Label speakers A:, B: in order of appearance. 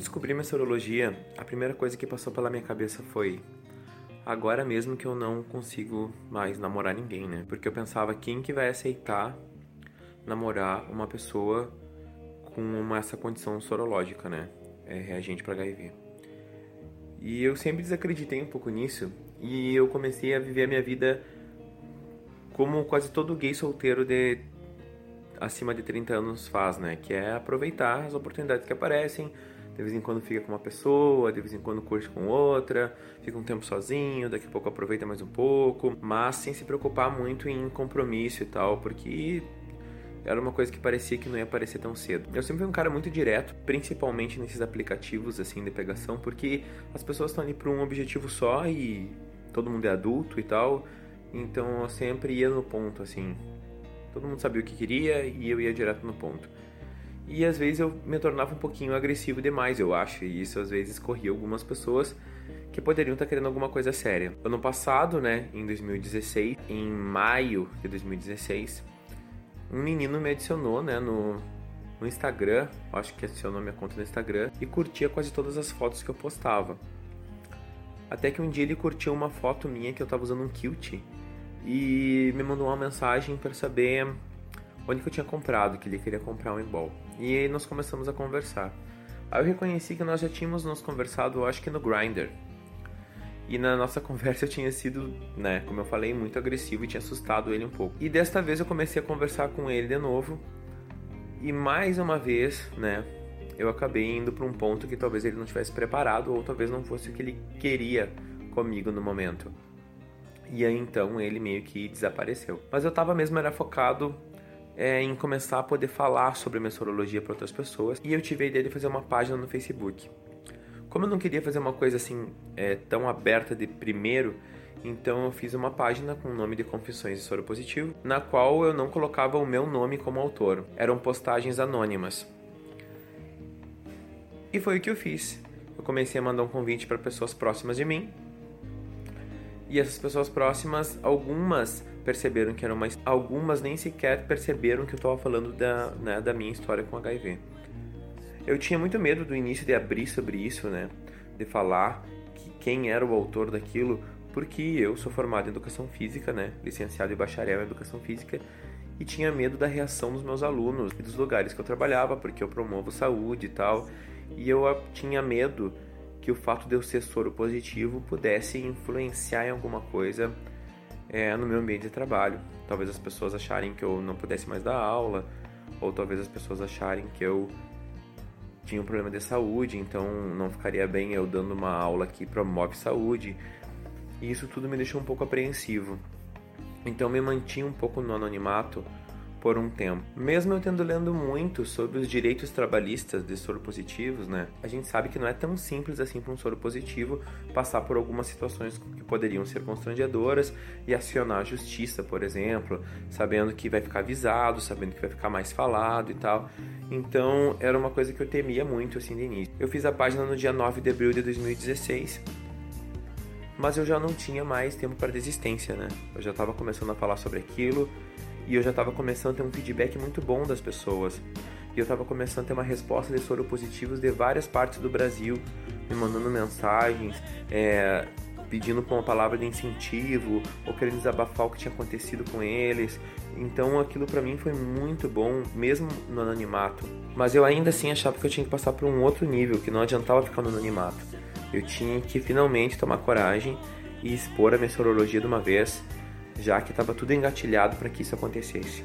A: descobri minha sorologia, a primeira coisa que passou pela minha cabeça foi agora mesmo que eu não consigo mais namorar ninguém, né? Porque eu pensava quem que vai aceitar namorar uma pessoa com uma, essa condição sorológica, né? É reagente para HIV. E eu sempre desacreditei um pouco nisso e eu comecei a viver a minha vida como quase todo gay solteiro de acima de 30 anos faz, né? Que é aproveitar as oportunidades que aparecem. De vez em quando fica com uma pessoa, de vez em quando curte com outra, fica um tempo sozinho, daqui a pouco aproveita mais um pouco, mas sem se preocupar muito em compromisso e tal, porque era uma coisa que parecia que não ia aparecer tão cedo. Eu sempre fui um cara muito direto, principalmente nesses aplicativos assim de pegação, porque as pessoas estão ali para um objetivo só e todo mundo é adulto e tal. Então eu sempre ia no ponto assim. Todo mundo sabia o que queria e eu ia direto no ponto. E às vezes eu me tornava um pouquinho agressivo demais, eu acho, e isso às vezes corria algumas pessoas que poderiam estar querendo alguma coisa séria. Ano passado, né, em 2016, em maio de 2016, um menino me adicionou, né, no, no Instagram, acho que adicionou minha conta no Instagram, e curtia quase todas as fotos que eu postava. Até que um dia ele curtiu uma foto minha que eu tava usando um kilt e me mandou uma mensagem para saber onde que eu tinha comprado, que ele queria comprar um ebol. E aí nós começamos a conversar. Aí eu reconheci que nós já tínhamos nos conversado, acho que no Grindr. E na nossa conversa eu tinha sido, né, como eu falei, muito agressivo e tinha assustado ele um pouco. E desta vez eu comecei a conversar com ele de novo. E mais uma vez, né, eu acabei indo para um ponto que talvez ele não tivesse preparado ou talvez não fosse o que ele queria comigo no momento. E aí então ele meio que desapareceu. Mas eu tava mesmo era focado é, em começar a poder falar sobre minha sorologia para outras pessoas. E eu tive a ideia de fazer uma página no Facebook. Como eu não queria fazer uma coisa assim é, tão aberta de primeiro, então eu fiz uma página com o nome de Confissões de Soro Positivo, na qual eu não colocava o meu nome como autor. Eram postagens anônimas. E foi o que eu fiz. Eu comecei a mandar um convite para pessoas próximas de mim e essas pessoas próximas, algumas perceberam que eram mais. Algumas nem sequer perceberam que eu estava falando da, né, da minha história com HIV. Eu tinha muito medo do início de abrir sobre isso, né? De falar que quem era o autor daquilo, porque eu sou formado em educação física, né? Licenciado em bacharel em educação física e tinha medo da reação dos meus alunos e dos lugares que eu trabalhava, porque eu promovo saúde e tal. E eu tinha medo que o fato de eu ser soro positivo pudesse influenciar em alguma coisa é, no meu ambiente de trabalho. Talvez as pessoas acharem que eu não pudesse mais dar aula, ou talvez as pessoas acharem que eu tinha um problema de saúde, então não ficaria bem eu dando uma aula que promove saúde. E isso tudo me deixou um pouco apreensivo. Então me mantinha um pouco no anonimato por um tempo. Mesmo eu tendo lendo muito sobre os direitos trabalhistas de soro positivos, né? A gente sabe que não é tão simples assim para um soro positivo passar por algumas situações que poderiam ser constrangedoras e acionar a justiça, por exemplo, sabendo que vai ficar avisado, sabendo que vai ficar mais falado e tal. Então, era uma coisa que eu temia muito assim de início. Eu fiz a página no dia 9 de abril de 2016 mas eu já não tinha mais tempo para desistência, né? Eu já estava começando a falar sobre aquilo, e eu já estava começando a ter um feedback muito bom das pessoas. E eu estava começando a ter uma resposta de soro positivos de várias partes do Brasil, me mandando mensagens, é, pedindo uma palavra de incentivo ou querendo desabafar o que tinha acontecido com eles. Então aquilo para mim foi muito bom, mesmo no anonimato. Mas eu ainda assim achava que eu tinha que passar por um outro nível, que não adiantava ficar no anonimato. Eu tinha que finalmente tomar coragem e expor a minha sorologia de uma vez já que estava tudo engatilhado para que isso acontecesse.